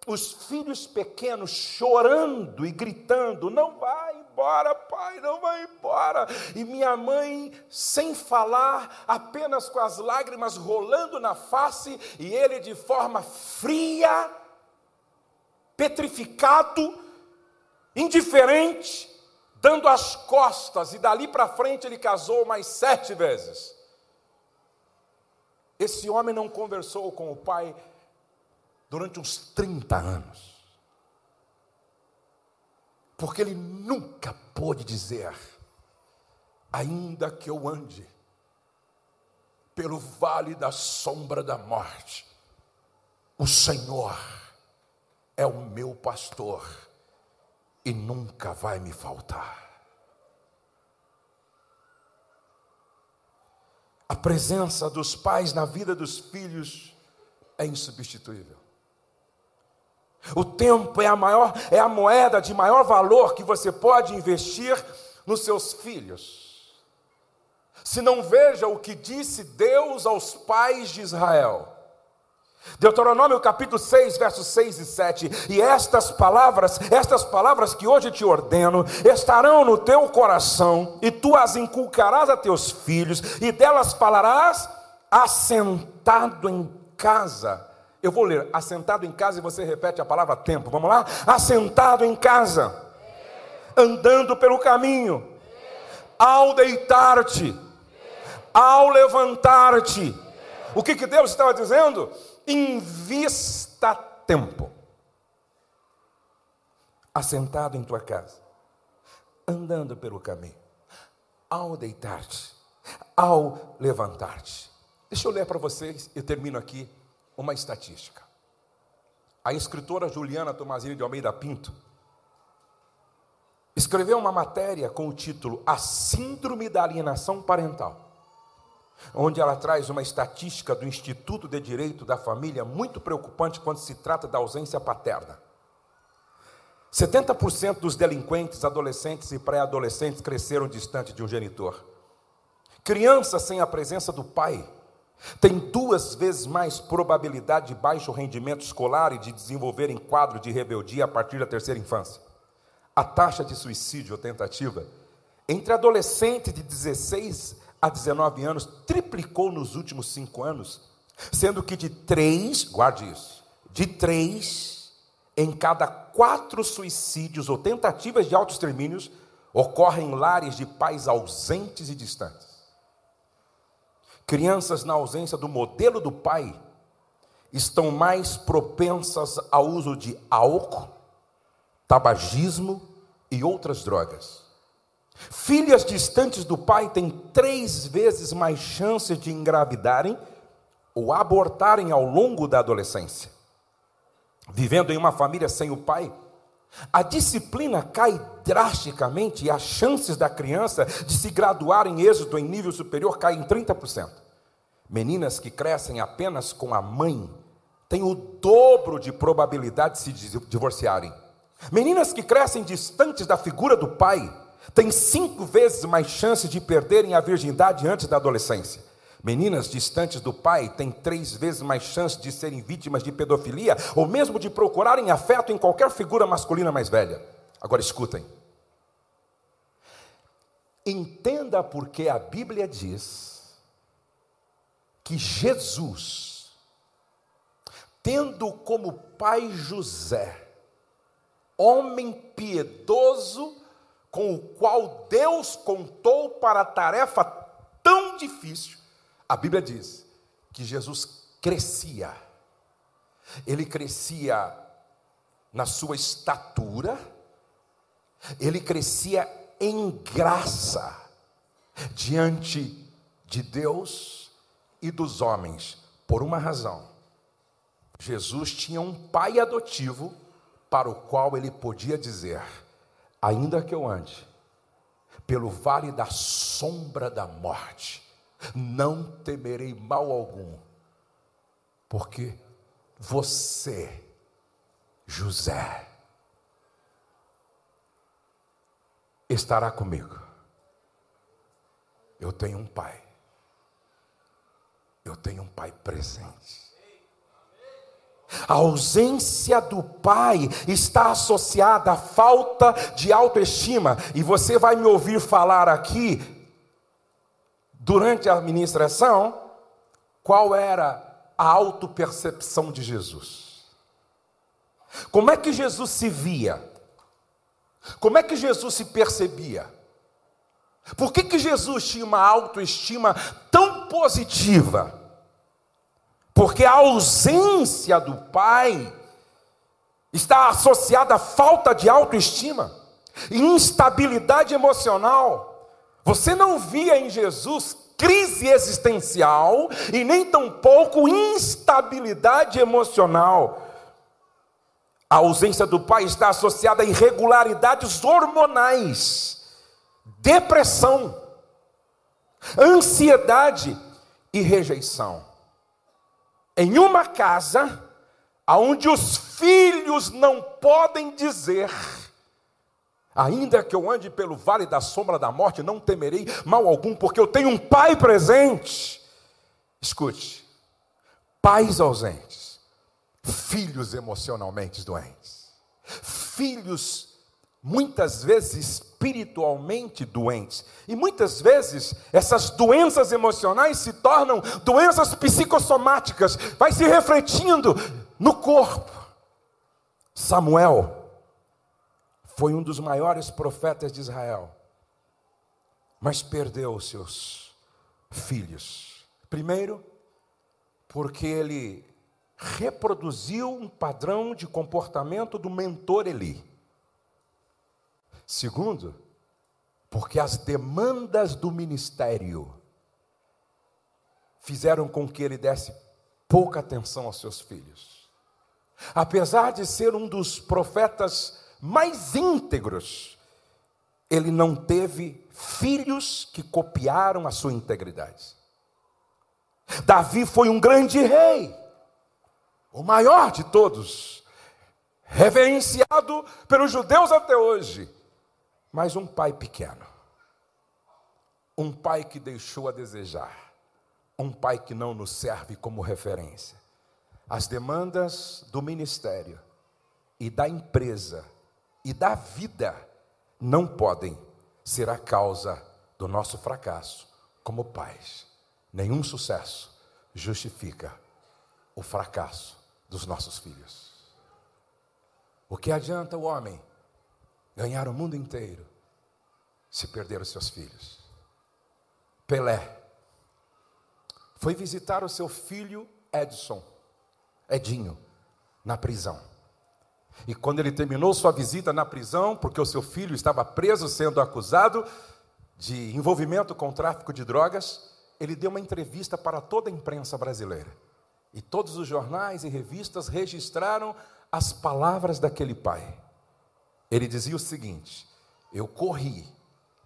os filhos pequenos chorando e gritando: Não vai embora, pai, não vai embora. E minha mãe, sem falar, apenas com as lágrimas rolando na face, e ele de forma fria, petrificado, indiferente, dando as costas, e dali para frente ele casou mais sete vezes. Esse homem não conversou com o pai durante uns 30 anos. Porque ele nunca pôde dizer, ainda que eu ande pelo vale da sombra da morte, o Senhor é o meu pastor e nunca vai me faltar. A presença dos pais na vida dos filhos é insubstituível. O tempo é a maior, é a moeda de maior valor que você pode investir nos seus filhos. Se não veja o que disse Deus aos pais de Israel: Deuteronômio capítulo 6, versos 6 e 7. E estas palavras, estas palavras que hoje te ordeno, estarão no teu coração, e tu as inculcarás a teus filhos, e delas falarás assentado em casa. Eu vou ler, assentado em casa, e você repete a palavra tempo. Vamos lá? Assentado em casa, andando pelo caminho, ao deitar-te, ao levantar-te. O que, que Deus estava dizendo? Invista tempo, assentado em tua casa, andando pelo caminho, ao deitar-te, ao levantar-te. Deixa eu ler para vocês, eu termino aqui, uma estatística. A escritora Juliana Tomazini de Almeida Pinto escreveu uma matéria com o título A Síndrome da Alienação Parental onde ela traz uma estatística do Instituto de Direito da Família muito preocupante quando se trata da ausência paterna. 70% dos delinquentes, adolescentes e pré-adolescentes cresceram distante de um genitor. Crianças sem a presença do pai têm duas vezes mais probabilidade de baixo rendimento escolar e de desenvolverem quadro de rebeldia a partir da terceira infância. A taxa de suicídio ou tentativa entre adolescentes de 16 a 19 anos triplicou nos últimos cinco anos, sendo que de três, guarde isso, de três em cada quatro suicídios ou tentativas de autoextermínios ocorrem em lares de pais ausentes e distantes. Crianças na ausência do modelo do pai estão mais propensas ao uso de álcool, tabagismo e outras drogas. Filhas distantes do pai têm três vezes mais chances de engravidarem ou abortarem ao longo da adolescência. Vivendo em uma família sem o pai, a disciplina cai drasticamente e as chances da criança de se graduar em êxito em nível superior caem em 30%. Meninas que crescem apenas com a mãe têm o dobro de probabilidade de se divorciarem. Meninas que crescem distantes da figura do pai têm cinco vezes mais chance de perderem a virgindade antes da adolescência. Meninas distantes do pai têm três vezes mais chance de serem vítimas de pedofilia ou mesmo de procurarem afeto em qualquer figura masculina mais velha. Agora escutem. Entenda porque a Bíblia diz que Jesus, tendo como pai José, homem piedoso, com o qual Deus contou para a tarefa tão difícil, a Bíblia diz que Jesus crescia. Ele crescia na sua estatura, ele crescia em graça diante de Deus e dos homens, por uma razão. Jesus tinha um pai adotivo para o qual ele podia dizer: ainda que eu ande pelo vale da sombra da morte, não temerei mal algum, porque você, José, estará comigo. Eu tenho um pai, eu tenho um pai presente. A ausência do pai está associada à falta de autoestima, e você vai me ouvir falar aqui, durante a administração, qual era a autopercepção de Jesus. Como é que Jesus se via? Como é que Jesus se percebia? Por que, que Jesus tinha uma autoestima tão positiva? Porque a ausência do pai está associada à falta de autoestima, instabilidade emocional. Você não via em Jesus crise existencial e nem tampouco instabilidade emocional. A ausência do pai está associada a irregularidades hormonais, depressão, ansiedade e rejeição em uma casa onde os filhos não podem dizer, ainda que eu ande pelo vale da sombra da morte, não temerei mal algum, porque eu tenho um pai presente. Escute, pais ausentes filhos emocionalmente doentes, filhos muitas vezes espiritualmente doentes. E muitas vezes essas doenças emocionais se tornam doenças psicossomáticas, vai se refletindo no corpo. Samuel foi um dos maiores profetas de Israel, mas perdeu os seus filhos. Primeiro, porque ele reproduziu um padrão de comportamento do mentor Eli. Segundo, porque as demandas do ministério fizeram com que ele desse pouca atenção aos seus filhos. Apesar de ser um dos profetas mais íntegros, ele não teve filhos que copiaram a sua integridade. Davi foi um grande rei, o maior de todos, reverenciado pelos judeus até hoje mas um pai pequeno, um pai que deixou a desejar, um pai que não nos serve como referência. As demandas do ministério e da empresa e da vida não podem ser a causa do nosso fracasso como pais. Nenhum sucesso justifica o fracasso dos nossos filhos. O que adianta o homem ganhar o mundo inteiro se perder os seus filhos. Pelé foi visitar o seu filho Edson, Edinho, na prisão. E quando ele terminou sua visita na prisão, porque o seu filho estava preso sendo acusado de envolvimento com tráfico de drogas, ele deu uma entrevista para toda a imprensa brasileira. E todos os jornais e revistas registraram as palavras daquele pai. Ele dizia o seguinte: Eu corri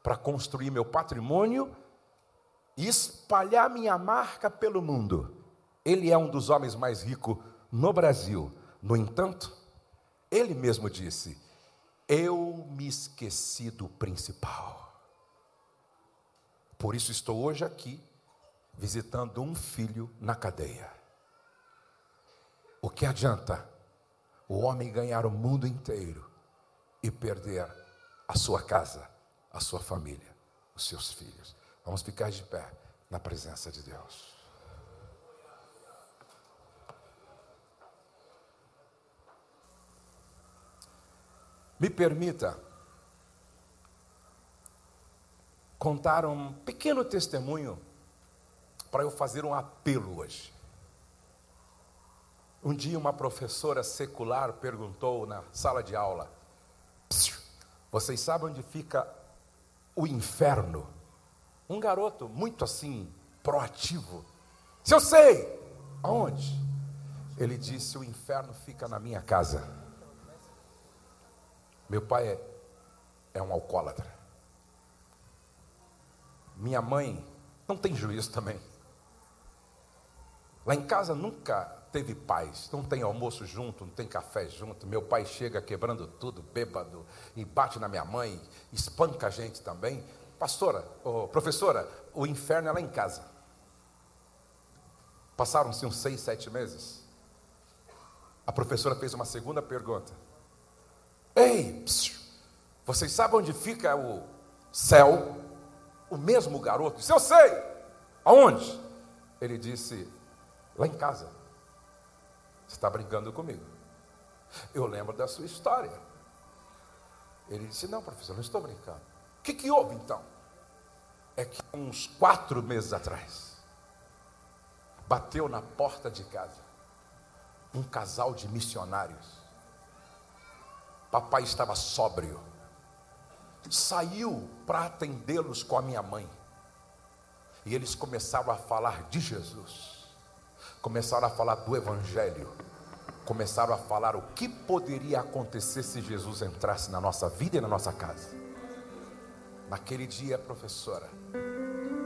para construir meu patrimônio e espalhar minha marca pelo mundo. Ele é um dos homens mais ricos no Brasil. No entanto, ele mesmo disse: Eu me esqueci do principal. Por isso estou hoje aqui, visitando um filho na cadeia. O que adianta o homem ganhar o mundo inteiro e perder a sua casa, a sua família, os seus filhos. Vamos ficar de pé na presença de Deus. Me permita contar um pequeno testemunho para eu fazer um apelo hoje. Um dia, uma professora secular perguntou na sala de aula: vocês sabem onde fica o inferno? Um garoto muito assim, proativo. Se eu sei, aonde? Ele disse: O inferno fica na minha casa. Meu pai é, é um alcoólatra. Minha mãe não tem juízo também. Lá em casa nunca teve paz. Não tem almoço junto, não tem café junto. Meu pai chega quebrando tudo, bêbado, e bate na minha mãe, espanca a gente também. Pastora, oh, professora, o inferno é lá em casa. Passaram-se uns seis, sete meses. A professora fez uma segunda pergunta. Ei, psiu, vocês sabem onde fica o céu? O mesmo garoto disse: Eu sei. Aonde? Ele disse: Lá em casa. Você está brincando comigo. Eu lembro da sua história. Ele disse: Não, professor, não estou brincando. O que, que houve então? É que uns quatro meses atrás, bateu na porta de casa um casal de missionários. Papai estava sóbrio. Saiu para atendê-los com a minha mãe. E eles começaram a falar de Jesus começaram a falar do Evangelho, começaram a falar o que poderia acontecer se Jesus entrasse na nossa vida e na nossa casa. Naquele dia, professora,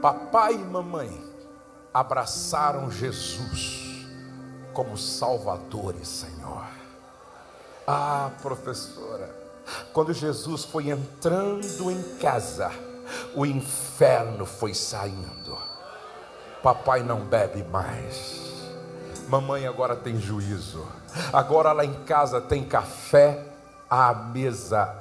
papai e mamãe abraçaram Jesus como Salvador e Senhor. Ah, professora, quando Jesus foi entrando em casa, o inferno foi saindo. Papai não bebe mais Mamãe agora tem juízo. Agora lá em casa tem café à mesa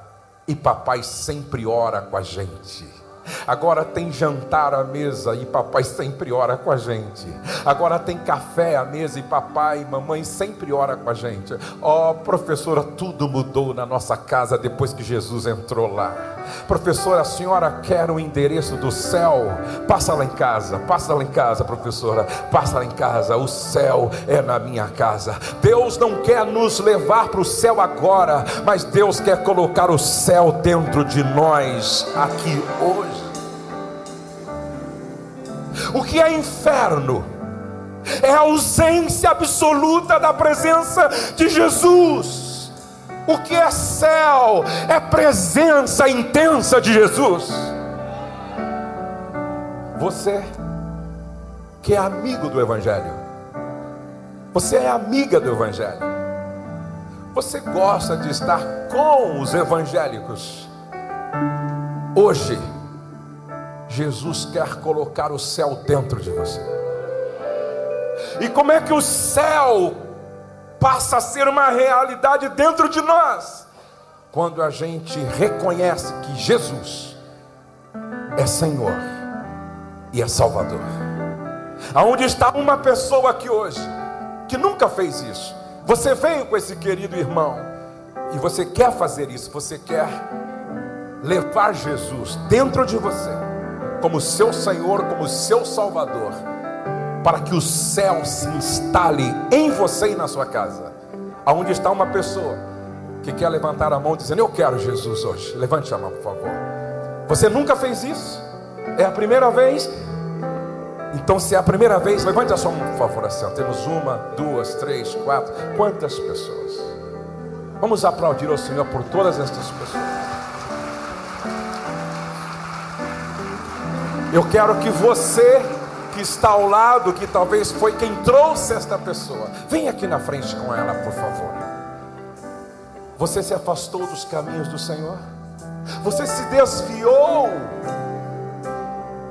e papai sempre ora com a gente. Agora tem jantar à mesa e papai sempre ora com a gente. Agora tem café à mesa e papai e mamãe sempre ora com a gente. Ó, oh, professora, tudo mudou na nossa casa depois que Jesus entrou lá. Professora, a senhora quer o endereço do céu? Passa lá em casa, passa lá em casa, professora, passa lá em casa. O céu é na minha casa. Deus não quer nos levar para o céu agora, mas Deus quer colocar o céu dentro de nós aqui hoje. O que é inferno? É a ausência absoluta da presença de Jesus. O que é céu? É presença intensa de Jesus. Você que é amigo do Evangelho, você é amiga do Evangelho, você gosta de estar com os evangélicos. Hoje, Jesus quer colocar o céu dentro de você. E como é que o céu passa a ser uma realidade dentro de nós? Quando a gente reconhece que Jesus é Senhor e é Salvador. Aonde está uma pessoa aqui hoje que nunca fez isso? Você veio com esse querido irmão e você quer fazer isso, você quer levar Jesus dentro de você como seu Senhor, como seu Salvador, para que o céu se instale em você e na sua casa. Aonde está uma pessoa que quer levantar a mão dizendo: Eu quero Jesus hoje. Levante a mão, por favor. Você nunca fez isso? É a primeira vez? Então, se é a primeira vez, levante a sua mão, por favor, assim. Temos uma, duas, três, quatro. Quantas pessoas? Vamos aplaudir ao Senhor por todas estas pessoas. Eu quero que você que está ao lado, que talvez foi quem trouxe esta pessoa, venha aqui na frente com ela, por favor. Você se afastou dos caminhos do Senhor? Você se desviou?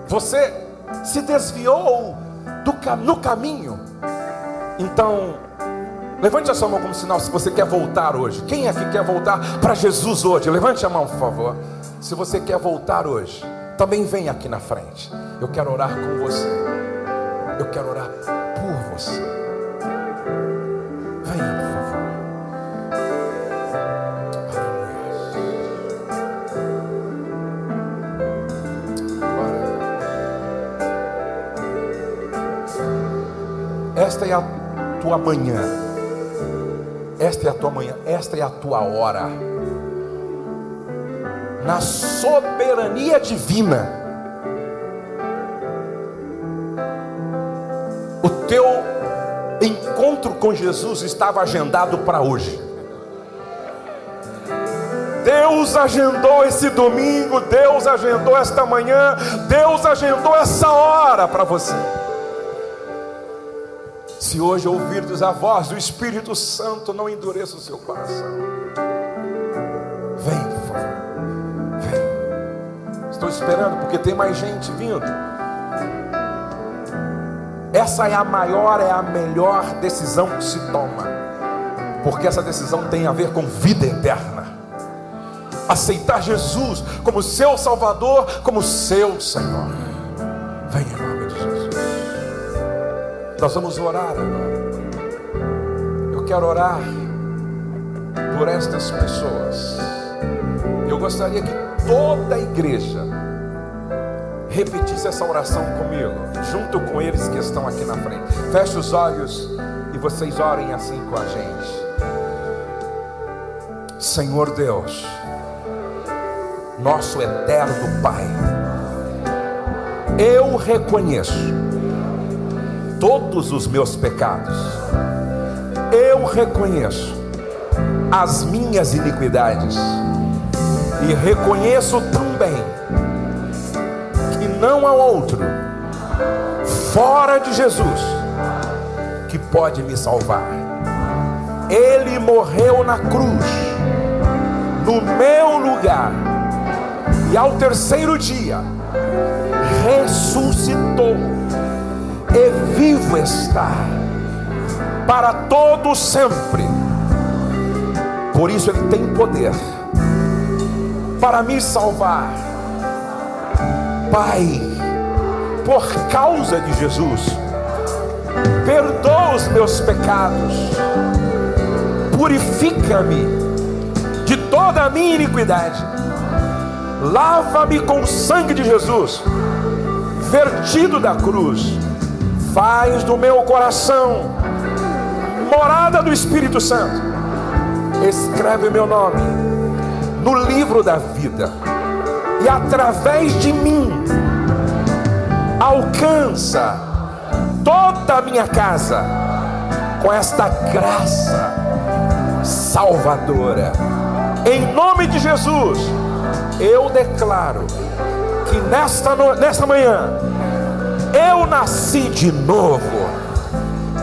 Você se desviou do, no caminho? Então, levante a sua mão como sinal se você quer voltar hoje. Quem é que quer voltar para Jesus hoje? Levante a mão, por favor. Se você quer voltar hoje também vem aqui na frente. Eu quero orar com você. Eu quero orar por você. Venha, por favor. Esta é a tua manhã. Esta é a tua manhã. Esta é a tua hora na soberania divina, o teu encontro com Jesus estava agendado para hoje. Deus agendou esse domingo, Deus agendou esta manhã, Deus agendou essa hora para você. Se hoje ouvirdes a voz do Espírito Santo, não endureça o seu coração. Estou esperando, porque tem mais gente vindo. Essa é a maior, é a melhor decisão que se toma, porque essa decisão tem a ver com vida eterna. Aceitar Jesus como seu Salvador, como seu Senhor. Venha em nome de Jesus. Nós vamos orar agora. Eu quero orar por estas pessoas. Eu gostaria que toda a igreja repetisse essa oração comigo, junto com eles que estão aqui na frente. Feche os olhos e vocês orem assim com a gente. Senhor Deus, nosso eterno Pai, eu reconheço todos os meus pecados, eu reconheço as minhas iniquidades e reconheço também que não há outro fora de Jesus que pode me salvar. Ele morreu na cruz, no meu lugar, e ao terceiro dia ressuscitou, e vivo está. para todo sempre. Por isso ele tem poder para me salvar. Pai, por causa de Jesus, perdoa os meus pecados, purifica-me de toda a minha iniquidade, lava-me com o sangue de Jesus, vertido da cruz, faz do meu coração morada do Espírito Santo, escreve meu nome no livro da vida, e através de mim, alcança toda a minha casa com esta graça salvadora. Em nome de Jesus, eu declaro que nesta, nesta manhã eu nasci de novo.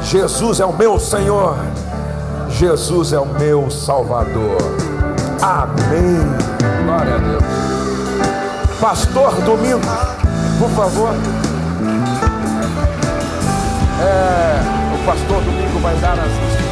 Jesus é o meu Senhor, Jesus é o meu Salvador. Amém. Glória a Deus. Pastor Domingo, por favor. É, o pastor Domingo vai dar as